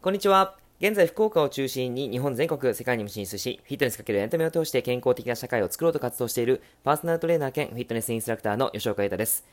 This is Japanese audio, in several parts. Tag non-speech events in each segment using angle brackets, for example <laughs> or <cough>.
こんにちは。現在、福岡を中心に日本全国、世界にも進出し、フィットネスかけるエンタメを通して健康的な社会を作ろうと活動しているパーソナルトレーナー兼フィットネスインストラクターの吉岡優太です。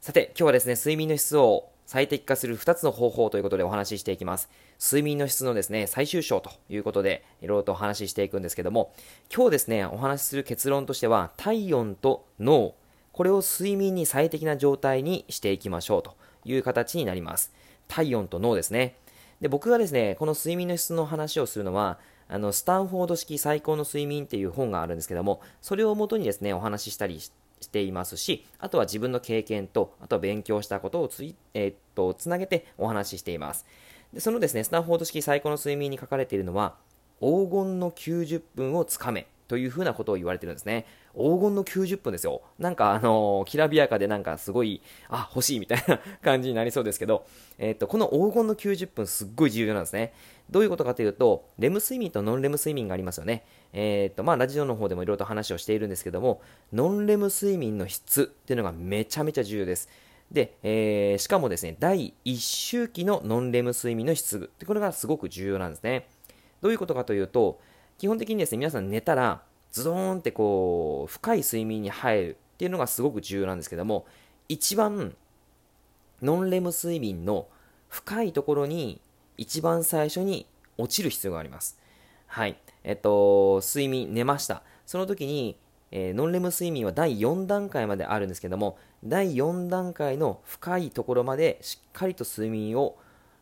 さて、今日はですね、睡眠の質を最適化する2つの方法ということでお話ししていきます。睡眠の質のですね、最終章ということで、いろいろとお話ししていくんですけども、今日ですね、お話しする結論としては、体温と脳、これを睡眠に最適な状態にしていきましょうという形になります。体温と脳ですね。で、僕がですね、この睡眠の質の話をするのは、あの、スタンフォード式最高の睡眠っていう本があるんですけども、それをもとにですね、お話ししたりしていますし、あとは自分の経験と、あとは勉強したことをつい、えー、っと、つなげてお話ししています。で、そのですね、スタンフォード式最高の睡眠に書かれているのは、黄金の90分をつかめというふうなことを言われてるんですね。黄金の90分ですよ。なんかあの、きらびやかでなんかすごい、あ、欲しいみたいな感じになりそうですけど、え、っと、この黄金の90分すっごい重要なんですね。どういうことかというと、レム睡眠とノンレム睡眠がありますよね。え、っと、まあ、ラジオの方でもいろいろと話をしているんですけども、ノンレム睡眠の質っていうのがめちゃめちゃ重要です。で、えー、しかもですね、第1周期のノンレム睡眠の質ってこれがすごく重要なんですね。どういうことかというと、基本的にですね、皆さん寝たら、ズドーンってこう、深い睡眠に入るっていうのがすごく重要なんですけども、一番、ノンレム睡眠の深いところに、一番最初に落ちる必要があります。はい。えっと、睡眠、寝ました。その時に、えー、ノンレム睡眠は第4段階まであるんですけども、第4段階の深いところまでしっかりと睡眠を、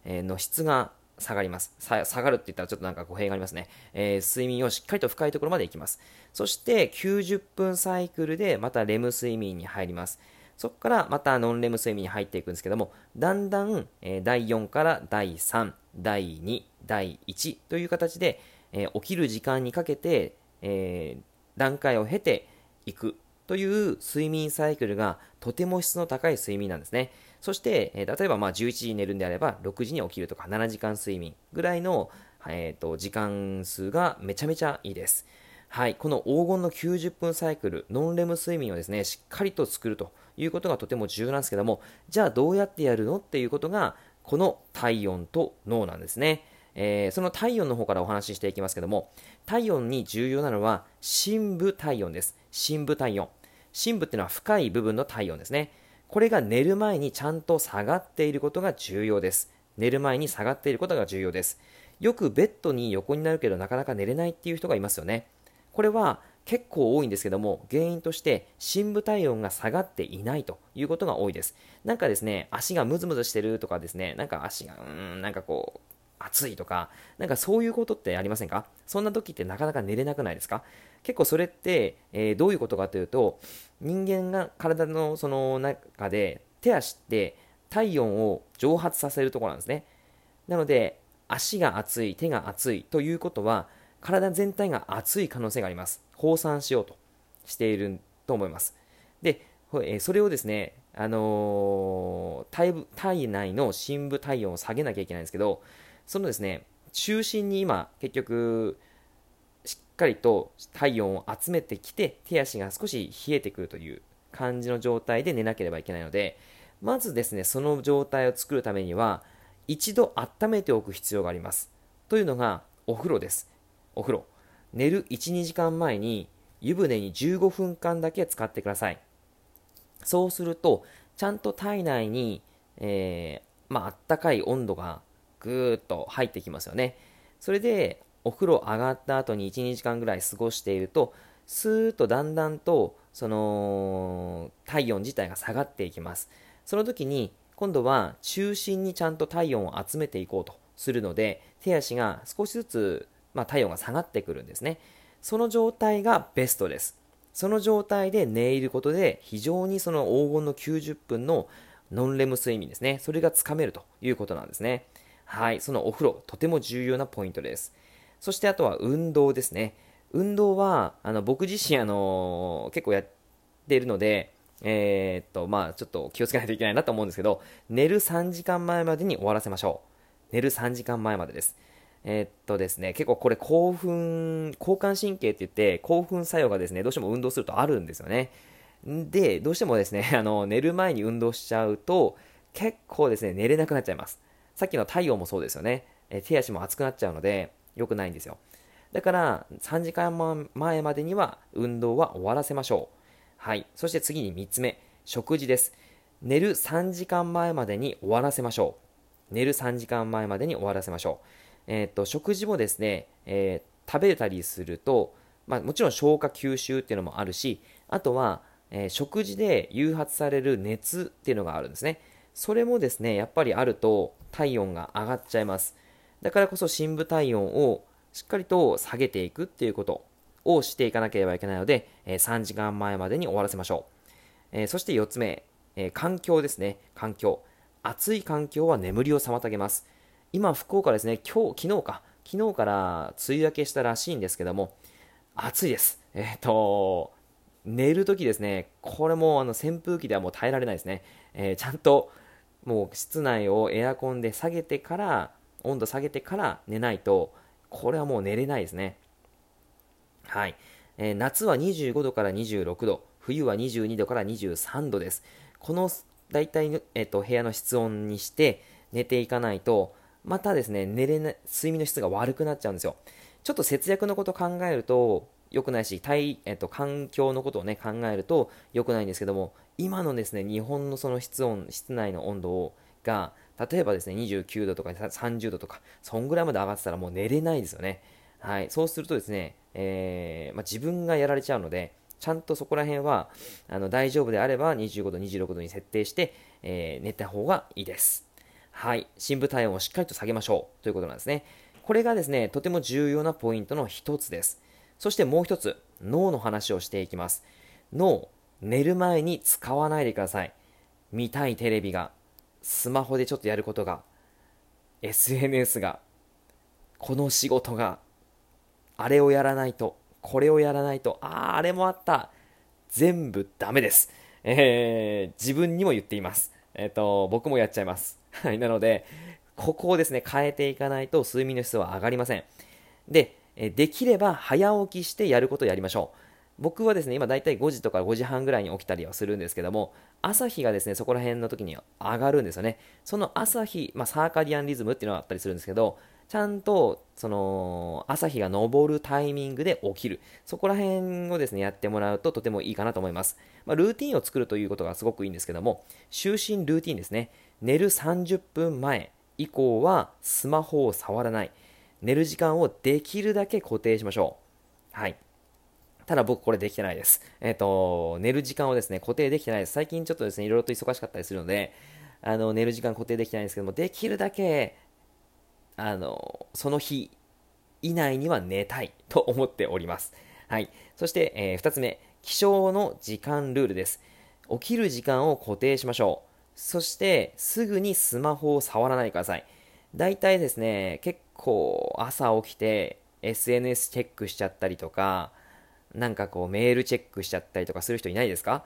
えー、の質が下がります。下がるって言ったらちょっとなんか語弊がありますね。えー、睡眠をしっかりと深いところまで行きます。そして90分サイクルでまたレム睡眠に入ります。そこからまたノンレム睡眠に入っていくんですけども、だんだん、えー、第4から第3、第2、第1という形で、えー、起きる時間にかけて、え段階を経ていくという睡眠サイクルがとても質の高い睡眠なんですね。そして、え、例えばまあ11時に寝るんであれば6時に起きるとか7時間睡眠ぐらいの、えーと、時間数がめちゃめちゃいいです。はい、この黄金の90分サイクル、ノンレム睡眠をですね、しっかりと作るということがとても重要なんですけども、じゃあどうやってやるのっていうことが、この体温と脳なんですね。えー、その体温の方からお話ししていきますけども、体温に重要なのは深部体温です。深部体温。深部っていうのは深い部分の体温ですね。これが寝る前にちゃんと下がっていることが重要です。寝る前に下がっていることが重要です。よくベッドに横になるけどなかなか寝れないっていう人がいますよね。これは結構多いんですけども、原因として深部体温が下がっていないということが多いです。なんかですね、足がムズムズしてるとかですね、なんか足が、うーん、なんかこう、暑いとか、なんかそういうことってありませんか？そんな時ってなかなか寝れなくないですか？結構それって、えー、どういうことかというと、人間が体のその中で手足って体温を蒸発させるところなんですね。なので、足が熱い、手が熱いということは、体全体が熱い可能性があります。放散しようとしていると思います。で、えそれをですね、あのー、体内の深部体温を下げなきゃいけないんですけど、そのですね、中心に今、結局、しっかりと体温を集めてきて、手足が少し冷えてくるという感じの状態で寝なければいけないので、まずですね、その状態を作るためには、一度温めておく必要があります。というのが、お風呂です。お風呂。寝る1、2時間前に、湯船に15分間だけ使ってください。そうすると、ちゃんと体内に、えー、まあ、あったかい温度がぐーっと入ってきますよね。それで、お風呂上がった後に1、2時間ぐらい過ごしていると、スーッとだんだんと、その、体温自体が下がっていきます。その時に、今度は中心にちゃんと体温を集めていこうとするので、手足が少しずつ、まあ、体温が下がってくるんですね。その状態がベストです。その状態で寝入ることで、非常にその黄金の90分のノンレム睡眠ですね。それがつかめるということなんですね。はい、そのお風呂、とても重要なポイントです。そしてあとは運動ですね。運動は、あの僕自身、あの結構やっているので、えー、っと、まあちょっと気をつけないといけないなと思うんですけど、寝る3時間前までに終わらせましょう。寝る3時間前までです。えー、っとですね、結構これ興奮、交感神経って言って、興奮作用がですね、どうしても運動するとあるんですよね。で、どうしてもですね、あの、寝る前に運動しちゃうと、結構ですね、寝れなくなっちゃいます。さっきの太陽もそうですよね。え手足も熱くなっちゃうので、良くないんですよ。だから、3時間前までには運動は終わらせましょう。はい。そして次に3つ目、食事です。寝る3時間前までに終わらせましょう。寝る3時間前までに終わらせましょう。えー、っと、食事もですね、えー、食べたりすると、まあ、もちろん消化吸収っていうのもあるし、あとは、えー、食事で誘発される熱っていうのがあるんですね。それもですね、やっぱりあると体温が上がっちゃいます。だからこそ深部体温をしっかりと下げていくっていうことをしていかなければいけないので、え、3時間前までに終わらせましょう。え、そして4つ目、え、環境ですね。環境。暑い環境は眠りを妨げます。今、福岡ですね、今日、昨日か、昨日から梅雨明けしたらしいんですけども、暑いです。えっ、と、寝るときですね、これもあの扇風機ではもう耐えられないですね。えちゃんともう室内をエアコンで下げてから、温度下げてから寝ないと、これはもう寝れないですね。はい。えー、夏は25度から26度、冬は22度から23度です。この大体、えーと、部屋の室温にして寝ていかないと、またですね、寝れな、睡眠の質が悪くなっちゃうんですよ。ちょっと節約のこと考えると良くないし、体、えっ、ー、と、環境のことをね、考えると良くないんですけども、今のですね、日本のその室温、室内の温度が、例えばですね、29度とか30度とか、そんぐらいまで上がってたらもう寝れないですよね。はい。そうするとですね、えー、まあ、自分がやられちゃうので、ちゃんとそこら辺はあの大丈夫であれば25度、26度に設定して、えー、寝た方がいいです。はい。深部体温をしっかりと下げましょうということなんですね。これがですね、とても重要なポイントの一つです。そしてもう一つ、脳の話をしていきます。脳、寝る前に使わないでください。見たいテレビが、スマホでちょっとやることが、SNS が、この仕事が、あれをやらないと、これをやらないと、ああ、あれもあった。全部ダメです。えー、自分にも言っています。えっ、ー、と、僕もやっちゃいます。はい。なので、ここをですね、変えていかないと睡眠の質は上がりません。で、できれば早起きしてやることをやりましょう。僕はですね、今大体5時とか5時半ぐらいに起きたりはするんですけども、朝日がですね、そこら辺の時に上がるんですよね。その朝日、まあ、サーカディアンリズムっていうのがあったりするんですけど、ちゃんと、その、朝日が昇るタイミングで起きる。そこら辺をですね、やってもらうととてもいいかなと思います。まあ、ルーティンを作るということがすごくいいんですけども、就寝ルーティンですね。寝る30分前以降はスマホを触らない。寝る時間をできるだけ固定しましょう。はい。ただ僕これできてないです。えっ、ー、と、寝る時間をですね、固定できてないです。最近ちょっとですね、いろいろと忙しかったりするので、あの、寝る時間固定できてないんですけども、できるだけ、あの、その日以内には寝たいと <laughs> 思っております。はい。そして、えー、2つ目、起床の時間ルールです。起きる時間を固定しましょう。そして、すぐにスマホを触らないでください。大体ですね、結構朝起きて SNS チェックしちゃったりとか、なんかこうメールチェックしちゃったりとかする人いないですか？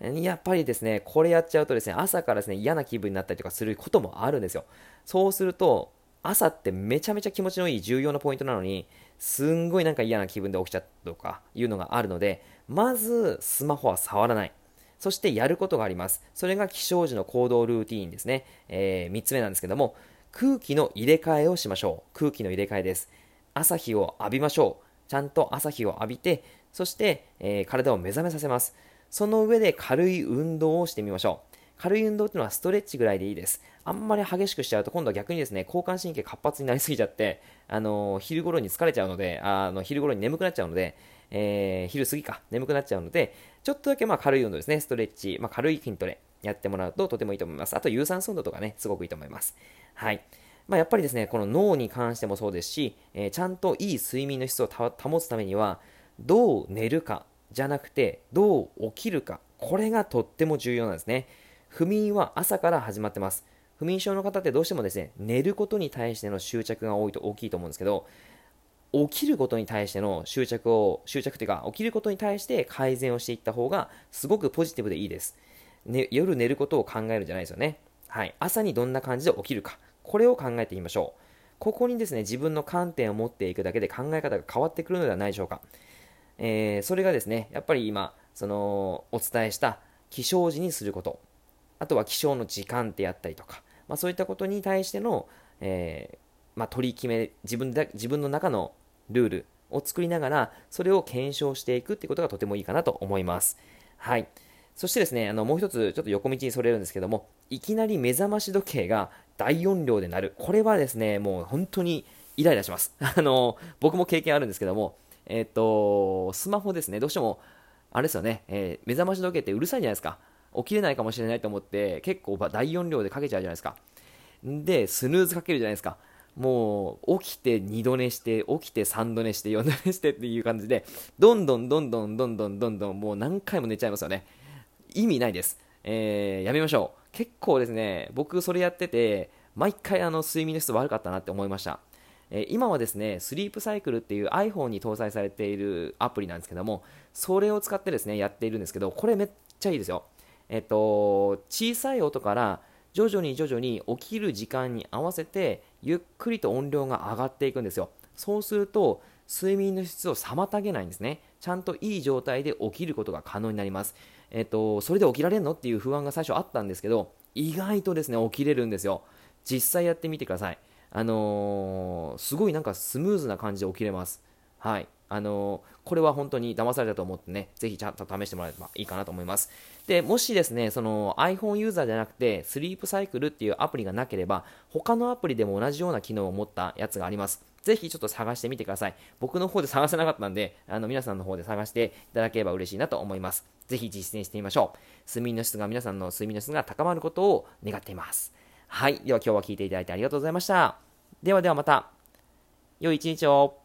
やっぱりですね、これやっちゃうとですね、朝からですね、嫌な気分になったりとかすることもあるんですよ。そうすると、朝ってめちゃめちゃ気持ちのいい重要なポイントなのに、すんごいなんか嫌な気分で起きちゃったとかいうのがあるので、まずスマホは触らない。そしてやることがあります。それが起床時の行動ルーティーンですね。えー、3つ目なんですけども、空気の入れ替えをしましょう。空気の入れ替えです。朝日を浴びましょう。ちゃんと朝日を浴びて、そして、えー、体を目覚めさせます。その上で軽い運動をしてみましょう。軽い運動っていうのはストレッチぐらいでいいです。あんまり激しくしちゃうと今度は逆にですね、交感神経活発になりすぎちゃって、あのー、昼頃に疲れちゃうので、あの、昼頃に眠くなっちゃうので、えー、昼過ぎか、眠くなっちゃうので、ちょっとだけまあ軽い運動ですね、ストレッチ、まあ、軽い筋トレやってもらうととてもいいと思います。あと有酸素運動とかね、すごくいいと思います。はい。まあ、やっぱりですね、この脳に関してもそうですし、えー、ちゃんといい睡眠の質を保つためには、どう寝るかじゃなくて、どう起きるか、これがとっても重要なんですね。不眠は朝から始まってます。不眠症の方ってどうしてもですね、寝ることに対しての執着が多いと大きいと思うんですけど、起きることに対しての執着を、執着というか、起きることに対して改善をしていった方が、すごくポジティブでいいです。ね、夜寝ることを考えるんじゃないですよね。はい。朝にどんな感じで起きるか。これを考えてみましょう。ここにですね、自分の観点を持っていくだけで考え方が変わってくるのではないでしょうか。えー、それがですね、やっぱり今、その、お伝えした起床時にすること。あとは起床の時間ってやったりとか、まあ、そういったことに対しての、えー、まあ、取り決め自分で自分の中のルールを作りながらそれを検証していくっていうことがとてもいいかなと思いますはいそしてですねあのもう一つちょっと横道にそれるんですけどもいきなり目覚まし時計が大音量で鳴る。これはですねもう本当にイライラします。<laughs> あの僕も経験あるんですけどもえっ、とスマホですね。どうしてもあれですよね、えー、目覚まし時計ってうるさいじゃないですか。起きれないかもしれないと思って結構大音量でかけちゃうじゃないですか。でスヌーズかけるじゃないですか。もう起きて2度寝して起きて3度寝して4度寝して <laughs> っていう感じでどんどんどんどんどんどんどんどんもう何回も寝ちゃいますよね。意味ないです、えー、やめましょう。結構ですね僕それやってて毎回あの睡眠の質悪かったなって思いましたえ今はですね、スリープサイクルっていう iPhone に搭載されているアプリなんですけども、それを使ってですね、やっているんですけど、これめっちゃいいですよ。えっと、小さい音から徐々に徐々に起きる時間に合わせて、ゆっくりと音量が上がっていくんですよ。そうすると、睡眠の質を妨げないんですね。ちゃんといい状態で起きることが可能になります。えっと、それで起きられるのっていう不安が最初あったんですけど、意外とですね、起きれるんですよ。実際やってみてください。あのー、すごいなんかスムーズな感じで起きれます。はい。あのー、これは本当に騙されたと思ってね、ぜひちゃんと試してもらえればいいかなと思います。で、もしですね、その iPhone ユーザーじゃなくて、スリープサイクルっていうアプリがなければ、他のアプリでも同じような機能を持ったやつがあります。ぜひちょっと探してみてください。僕の方で探せなかったんで、あの皆さんの方で探していただければ嬉しいなと思います。ぜひ実践してみましょう。睡眠の質が皆さんの睡眠の質が高まることを願っています。はい。では今日は聞いていただいてありがとうございました。ではではまた。良い一日を。